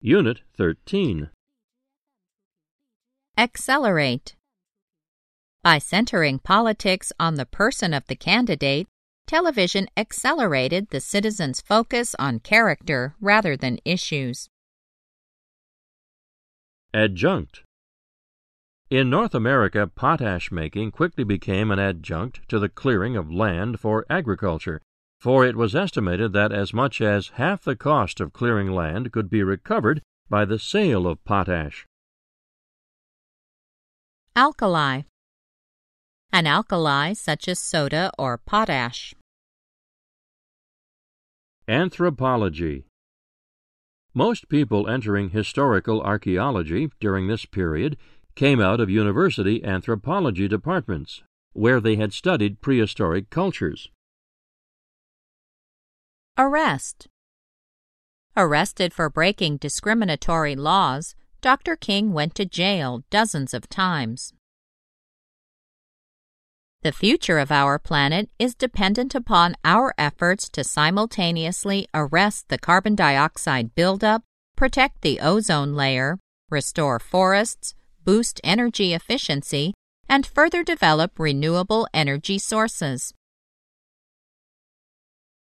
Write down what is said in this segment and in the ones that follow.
Unit 13. Accelerate. By centering politics on the person of the candidate, television accelerated the citizens' focus on character rather than issues. Adjunct. In North America, potash making quickly became an adjunct to the clearing of land for agriculture, for it was estimated that as much as half the cost of clearing land could be recovered by the sale of potash. Alkali. An alkali such as soda or potash. Anthropology. Most people entering historical archaeology during this period came out of university anthropology departments, where they had studied prehistoric cultures. Arrest. Arrested for breaking discriminatory laws, Dr. King went to jail dozens of times. The future of our planet is dependent upon our efforts to simultaneously arrest the carbon dioxide buildup, protect the ozone layer, restore forests, boost energy efficiency, and further develop renewable energy sources.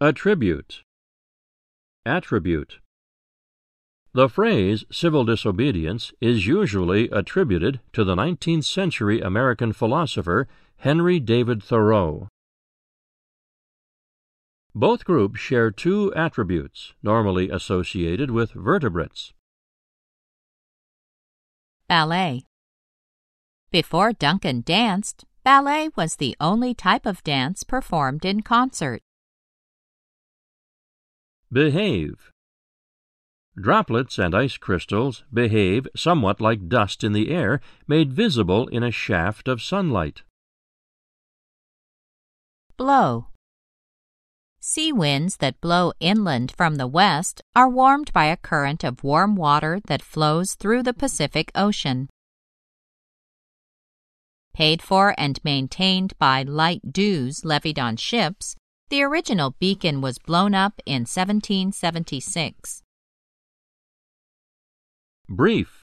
Attribute. Attribute. The phrase civil disobedience is usually attributed to the 19th century American philosopher Henry David Thoreau. Both groups share two attributes normally associated with vertebrates. Ballet. Before Duncan danced, ballet was the only type of dance performed in concert. Behave. Droplets and ice crystals behave somewhat like dust in the air made visible in a shaft of sunlight. Blow. Sea winds that blow inland from the west are warmed by a current of warm water that flows through the Pacific Ocean. Paid for and maintained by light dues levied on ships, the original beacon was blown up in 1776. Brief.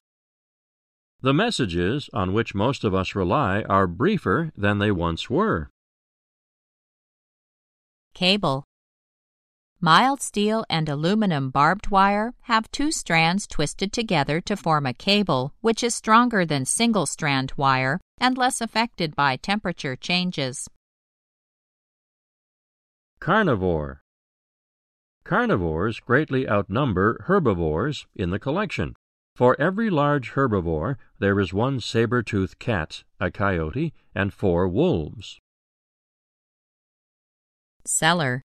The messages on which most of us rely are briefer than they once were. Cable. Mild steel and aluminum barbed wire have two strands twisted together to form a cable, which is stronger than single strand wire and less affected by temperature changes. Carnivore. Carnivores greatly outnumber herbivores in the collection. For every large herbivore, there is one saber-toothed cat, a coyote, and four wolves. Cellar.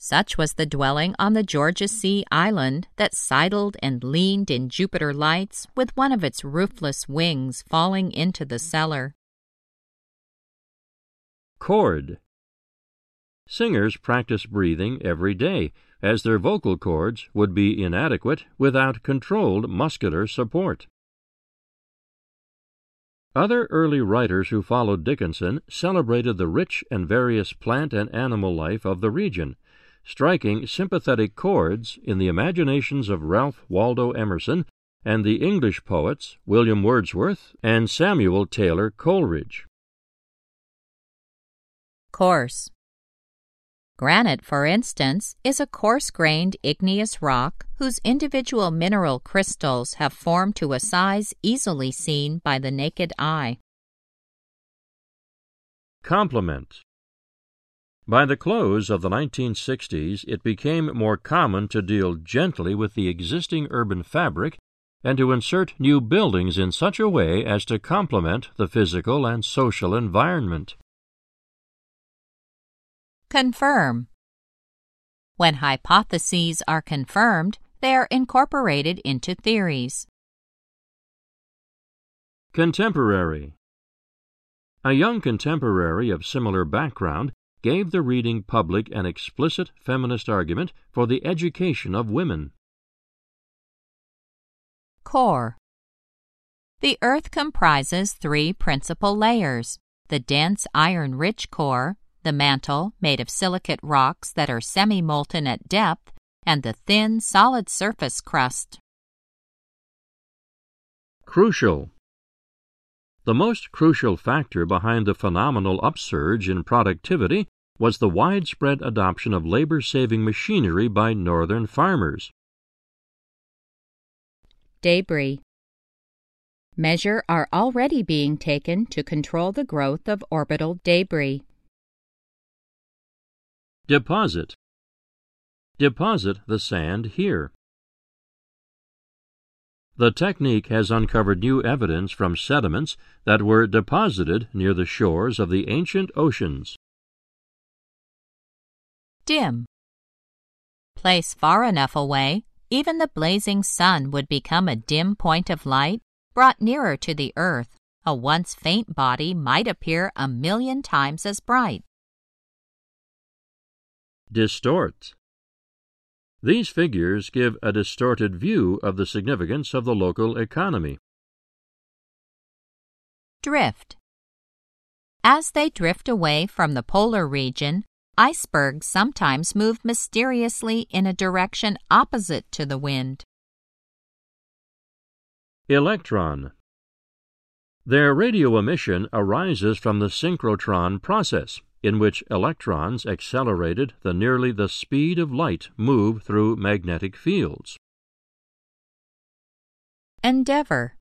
Such was the dwelling on the Georgia Sea island that sidled and leaned in Jupiter lights with one of its roofless wings falling into the cellar. Chord. Singers practice breathing every day, as their vocal cords would be inadequate without controlled muscular support. Other early writers who followed Dickinson celebrated the rich and various plant and animal life of the region, striking sympathetic chords in the imaginations of Ralph Waldo Emerson and the English poets William Wordsworth and Samuel Taylor Coleridge. Coarse. Granite, for instance, is a coarse grained igneous rock whose individual mineral crystals have formed to a size easily seen by the naked eye. Complement. By the close of the 1960s, it became more common to deal gently with the existing urban fabric and to insert new buildings in such a way as to complement the physical and social environment. Confirm. When hypotheses are confirmed, they are incorporated into theories. Contemporary. A young contemporary of similar background gave the reading public an explicit feminist argument for the education of women. Core. The Earth comprises three principal layers the dense iron rich core, the mantle, made of silicate rocks that are semi molten at depth, and the thin, solid surface crust. Crucial. The most crucial factor behind the phenomenal upsurge in productivity was the widespread adoption of labor saving machinery by northern farmers. Debris. Measure are already being taken to control the growth of orbital debris. Deposit. Deposit the sand here. The technique has uncovered new evidence from sediments that were deposited near the shores of the ancient oceans. Dim. Place far enough away, even the blazing sun would become a dim point of light brought nearer to the earth. A once faint body might appear a million times as bright. Distort. These figures give a distorted view of the significance of the local economy. Drift. As they drift away from the polar region, icebergs sometimes move mysteriously in a direction opposite to the wind. Electron. Their radio emission arises from the synchrotron process in which electrons accelerated the nearly the speed of light move through magnetic fields. Endeavor.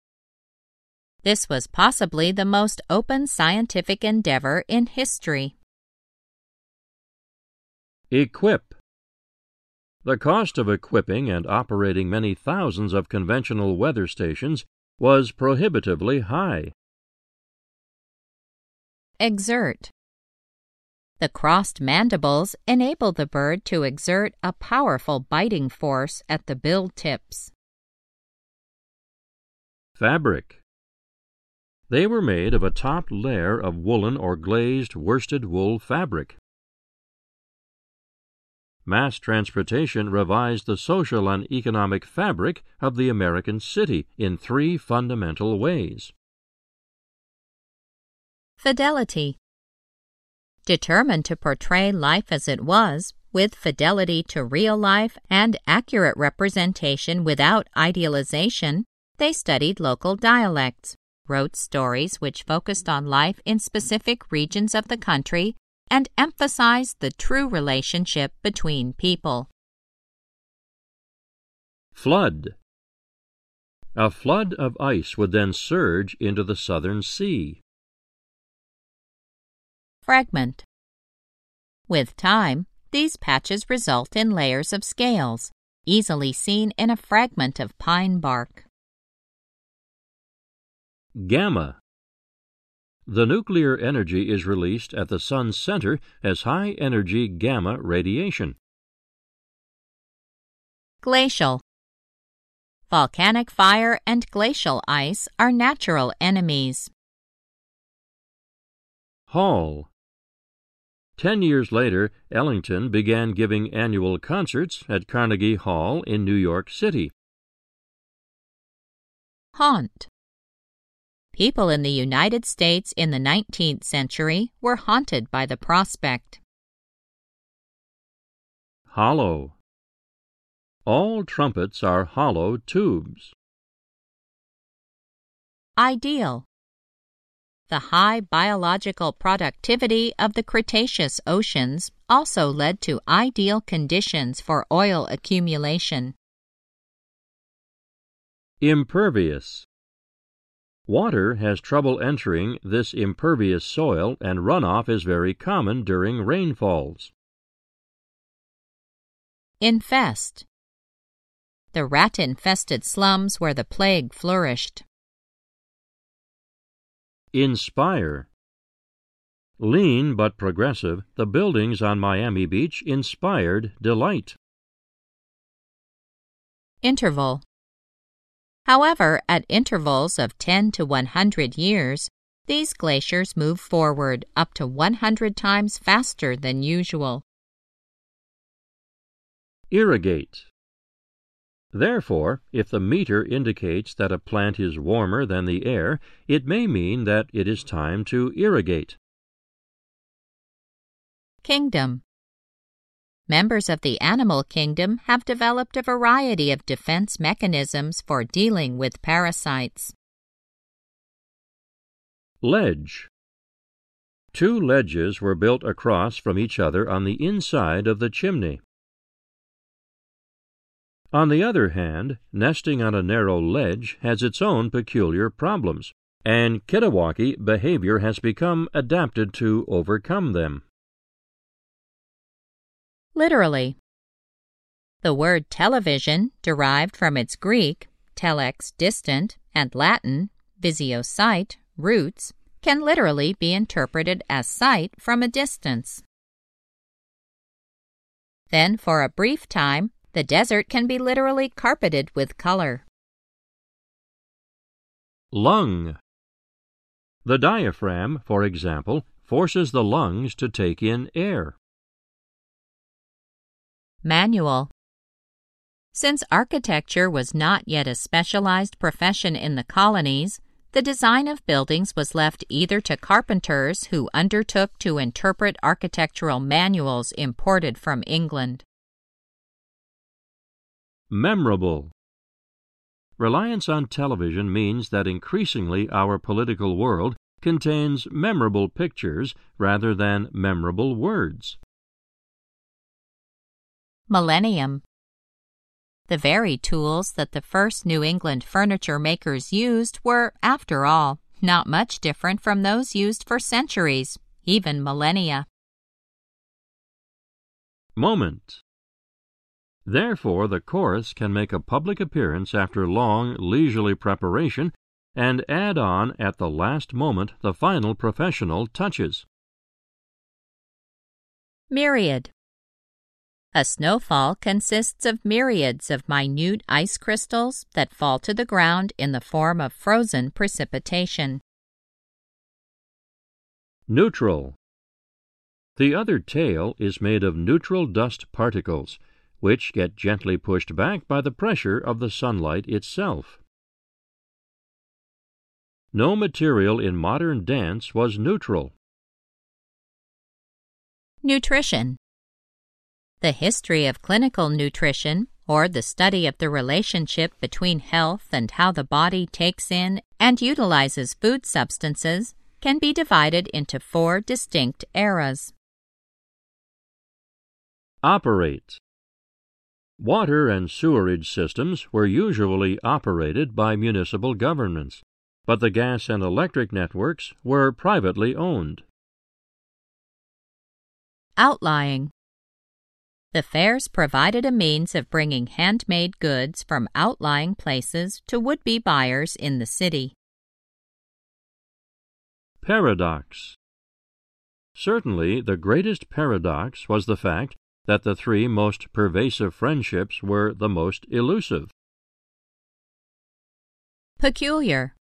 This was possibly the most open scientific endeavor in history. Equip. The cost of equipping and operating many thousands of conventional weather stations was prohibitively high. Exert. The crossed mandibles enable the bird to exert a powerful biting force at the bill tips. Fabric. They were made of a top layer of woolen or glazed worsted wool fabric. Mass transportation revised the social and economic fabric of the American city in three fundamental ways. Fidelity. Determined to portray life as it was, with fidelity to real life and accurate representation without idealization, they studied local dialects, wrote stories which focused on life in specific regions of the country, and emphasized the true relationship between people. Flood. A flood of ice would then surge into the southern sea. Fragment. With time, these patches result in layers of scales, easily seen in a fragment of pine bark. Gamma. The nuclear energy is released at the sun's center as high energy gamma radiation. Glacial. Volcanic fire and glacial ice are natural enemies. Hall. Ten years later, Ellington began giving annual concerts at Carnegie Hall in New York City. Haunt. People in the United States in the 19th century were haunted by the prospect. Hollow. All trumpets are hollow tubes. Ideal. The high biological productivity of the Cretaceous oceans also led to ideal conditions for oil accumulation. Impervious. Water has trouble entering this impervious soil and runoff is very common during rainfalls. Infest. The rat infested slums where the plague flourished. Inspire. Lean but progressive, the buildings on Miami Beach inspired delight. Interval. However, at intervals of 10 to 100 years, these glaciers move forward up to 100 times faster than usual. Irrigate. Therefore, if the meter indicates that a plant is warmer than the air, it may mean that it is time to irrigate. Kingdom Members of the animal kingdom have developed a variety of defense mechanisms for dealing with parasites. Ledge Two ledges were built across from each other on the inside of the chimney. On the other hand, nesting on a narrow ledge has its own peculiar problems, and Kittiwake behavior has become adapted to overcome them. Literally. The word television, derived from its Greek, telex, distant, and Latin, visio sight, roots, can literally be interpreted as sight from a distance. Then, for a brief time, the desert can be literally carpeted with color. Lung. The diaphragm, for example, forces the lungs to take in air. Manual Since architecture was not yet a specialized profession in the colonies, the design of buildings was left either to carpenters who undertook to interpret architectural manuals imported from England. Memorable. Reliance on television means that increasingly our political world contains memorable pictures rather than memorable words. Millennium. The very tools that the first New England furniture makers used were, after all, not much different from those used for centuries, even millennia. Moment. Therefore, the chorus can make a public appearance after long, leisurely preparation and add on at the last moment the final professional touches. Myriad. A snowfall consists of myriads of minute ice crystals that fall to the ground in the form of frozen precipitation. Neutral. The other tail is made of neutral dust particles, which get gently pushed back by the pressure of the sunlight itself. No material in modern dance was neutral. Nutrition. The history of clinical nutrition, or the study of the relationship between health and how the body takes in and utilizes food substances, can be divided into four distinct eras. Operate. Water and sewerage systems were usually operated by municipal governments, but the gas and electric networks were privately owned. Outlying the fairs provided a means of bringing handmade goods from outlying places to would be buyers in the city. Paradox Certainly, the greatest paradox was the fact that the three most pervasive friendships were the most elusive. Peculiar.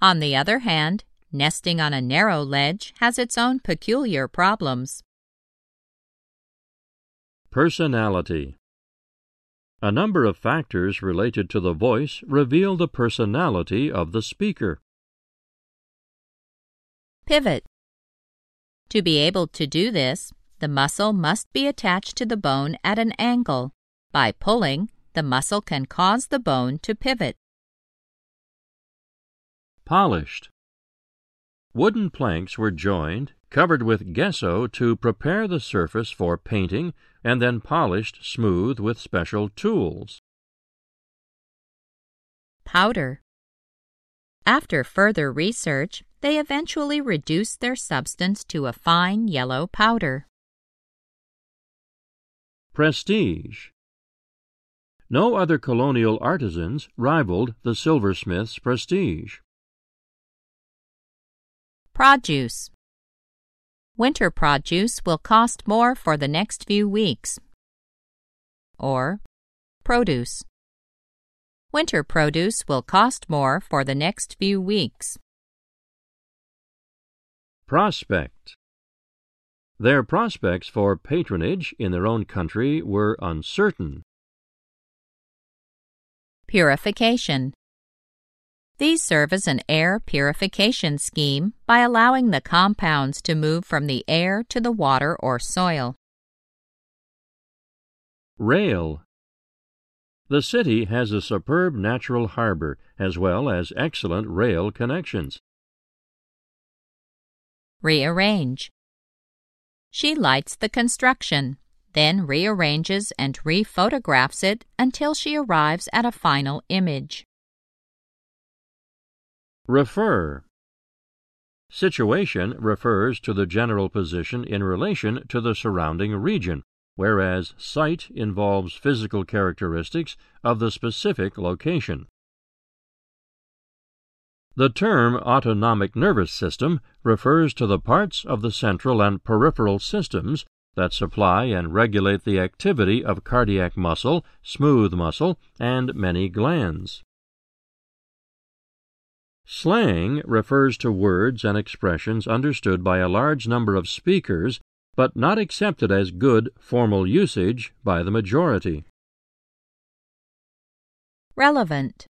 On the other hand, nesting on a narrow ledge has its own peculiar problems. Personality A number of factors related to the voice reveal the personality of the speaker. Pivot To be able to do this, the muscle must be attached to the bone at an angle. By pulling, the muscle can cause the bone to pivot. Polished Wooden planks were joined, covered with gesso to prepare the surface for painting, and then polished smooth with special tools. Powder. After further research, they eventually reduced their substance to a fine yellow powder. Prestige. No other colonial artisans rivaled the silversmith's prestige. Produce. Winter produce will cost more for the next few weeks. Or produce. Winter produce will cost more for the next few weeks. Prospect. Their prospects for patronage in their own country were uncertain. Purification. These serve as an air purification scheme by allowing the compounds to move from the air to the water or soil. Rail. The city has a superb natural harbor as well as excellent rail connections. Rearrange. She lights the construction, then rearranges and rephotographs it until she arrives at a final image. Refer. Situation refers to the general position in relation to the surrounding region, whereas site involves physical characteristics of the specific location. The term autonomic nervous system refers to the parts of the central and peripheral systems that supply and regulate the activity of cardiac muscle, smooth muscle, and many glands. Slang refers to words and expressions understood by a large number of speakers but not accepted as good formal usage by the majority. Relevant.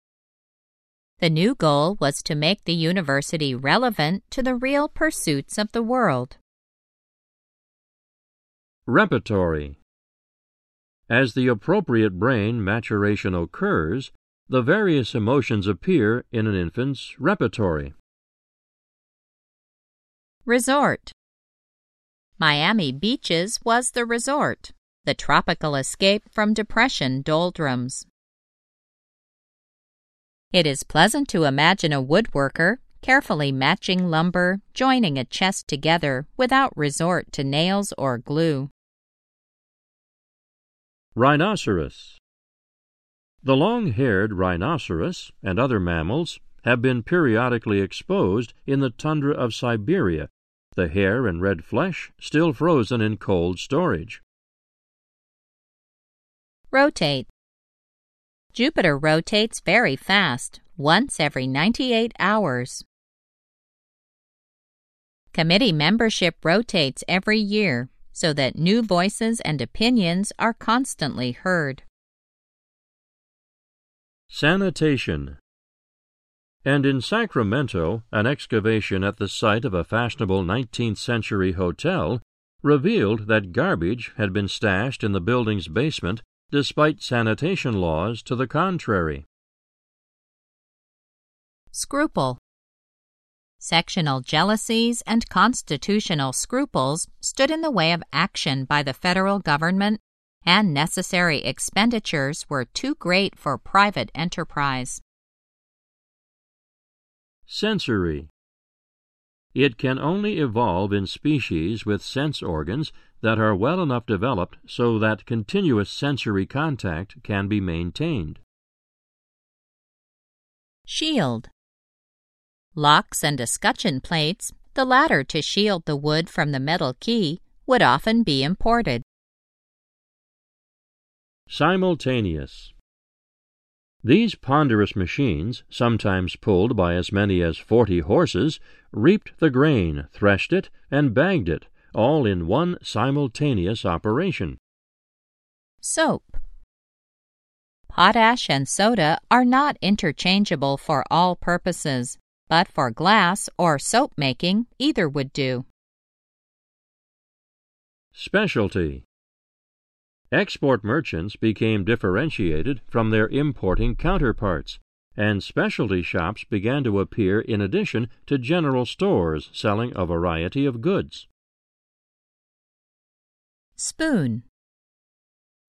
The new goal was to make the university relevant to the real pursuits of the world. Repertory. As the appropriate brain maturation occurs, the various emotions appear in an infant's repertory. Resort. Miami Beaches was the resort, the tropical escape from depression doldrums. It is pleasant to imagine a woodworker carefully matching lumber, joining a chest together without resort to nails or glue. Rhinoceros. The long haired rhinoceros and other mammals have been periodically exposed in the tundra of Siberia the hair and red flesh still frozen in cold storage. Rotate. Jupiter rotates very fast, once every 98 hours. Committee membership rotates every year so that new voices and opinions are constantly heard. Sanitation and in Sacramento, an excavation at the site of a fashionable 19th century hotel revealed that garbage had been stashed in the building's basement despite sanitation laws to the contrary. Scruple Sectional jealousies and constitutional scruples stood in the way of action by the federal government, and necessary expenditures were too great for private enterprise. Sensory. It can only evolve in species with sense organs that are well enough developed so that continuous sensory contact can be maintained. Shield. Locks and escutcheon plates, the latter to shield the wood from the metal key, would often be imported. Simultaneous. These ponderous machines, sometimes pulled by as many as forty horses, reaped the grain, threshed it, and bagged it, all in one simultaneous operation. Soap. Potash and soda are not interchangeable for all purposes, but for glass or soap making, either would do. Specialty. Export merchants became differentiated from their importing counterparts, and specialty shops began to appear in addition to general stores selling a variety of goods. Spoon.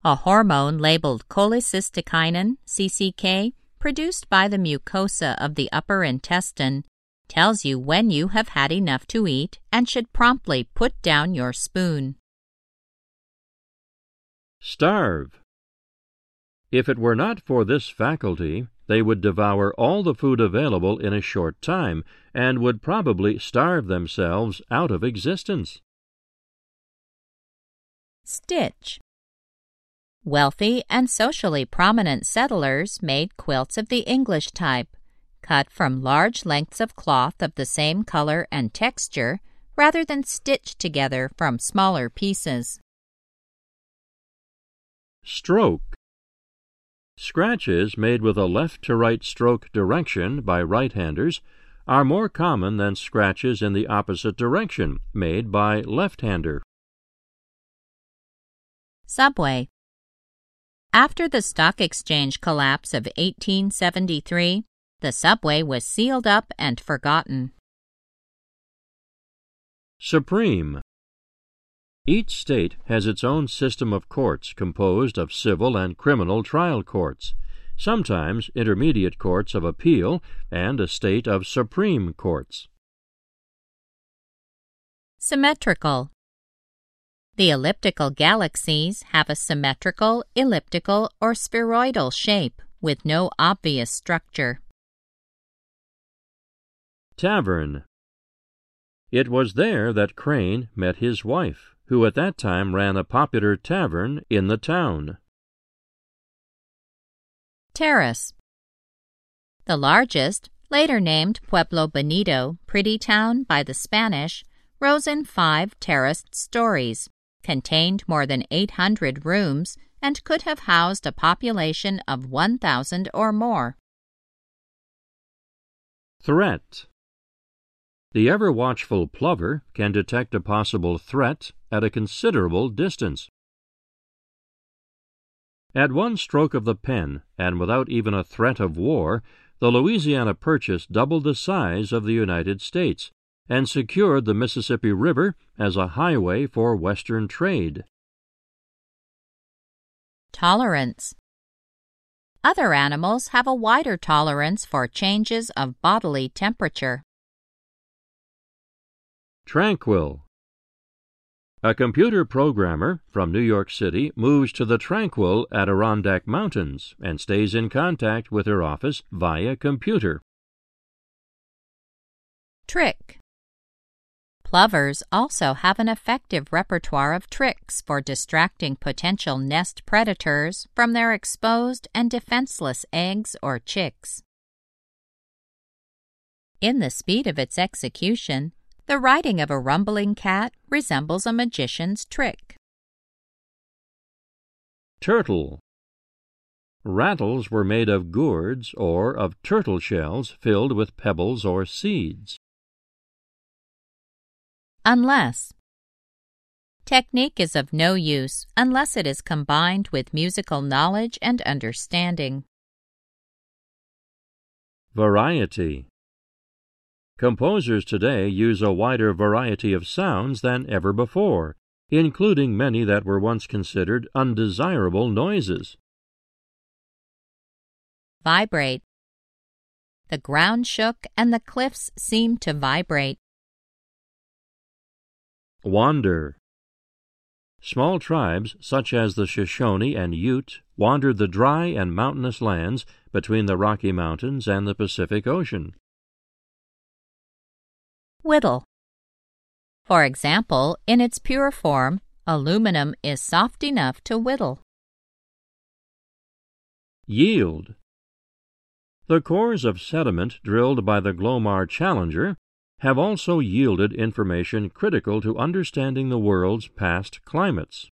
A hormone labeled cholecystokinin, CCK, produced by the mucosa of the upper intestine, tells you when you have had enough to eat and should promptly put down your spoon. Starve. If it were not for this faculty, they would devour all the food available in a short time, and would probably starve themselves out of existence. Stitch. Wealthy and socially prominent settlers made quilts of the English type, cut from large lengths of cloth of the same color and texture, rather than stitched together from smaller pieces. Stroke. Scratches made with a left to right stroke direction by right handers are more common than scratches in the opposite direction made by left hander. Subway. After the stock exchange collapse of 1873, the subway was sealed up and forgotten. Supreme. Each state has its own system of courts composed of civil and criminal trial courts, sometimes intermediate courts of appeal, and a state of supreme courts. Symmetrical. The elliptical galaxies have a symmetrical, elliptical, or spheroidal shape with no obvious structure. Tavern. It was there that Crane met his wife, who at that time ran a popular tavern in the town. Terrace. The largest, later named Pueblo Bonito, pretty town by the Spanish, rose in five terraced stories contained more than 800 rooms, and could have housed a population of 1,000 or more. Threat The ever watchful plover can detect a possible threat at a considerable distance. At one stroke of the pen, and without even a threat of war, the Louisiana Purchase doubled the size of the United States and secured the Mississippi River as a highway for Western trade. Tolerance Other animals have a wider tolerance for changes of bodily temperature. Tranquil a computer programmer from New York City moves to the tranquil Adirondack Mountains and stays in contact with her office via computer. Trick Plovers also have an effective repertoire of tricks for distracting potential nest predators from their exposed and defenseless eggs or chicks. In the speed of its execution, the riding of a rumbling cat resembles a magician's trick. Turtle Rattles were made of gourds or of turtle shells filled with pebbles or seeds unless. Technique is of no use unless it is combined with musical knowledge and understanding. Variety Composers today use a wider variety of sounds than ever before, including many that were once considered undesirable noises. Vibrate The ground shook and the cliffs seemed to vibrate. Wander. Small tribes such as the Shoshone and Ute wandered the dry and mountainous lands between the Rocky Mountains and the Pacific Ocean. Whittle. For example, in its pure form, aluminum is soft enough to whittle. Yield. The cores of sediment drilled by the Glomar Challenger have also yielded information critical to understanding the world's past climates.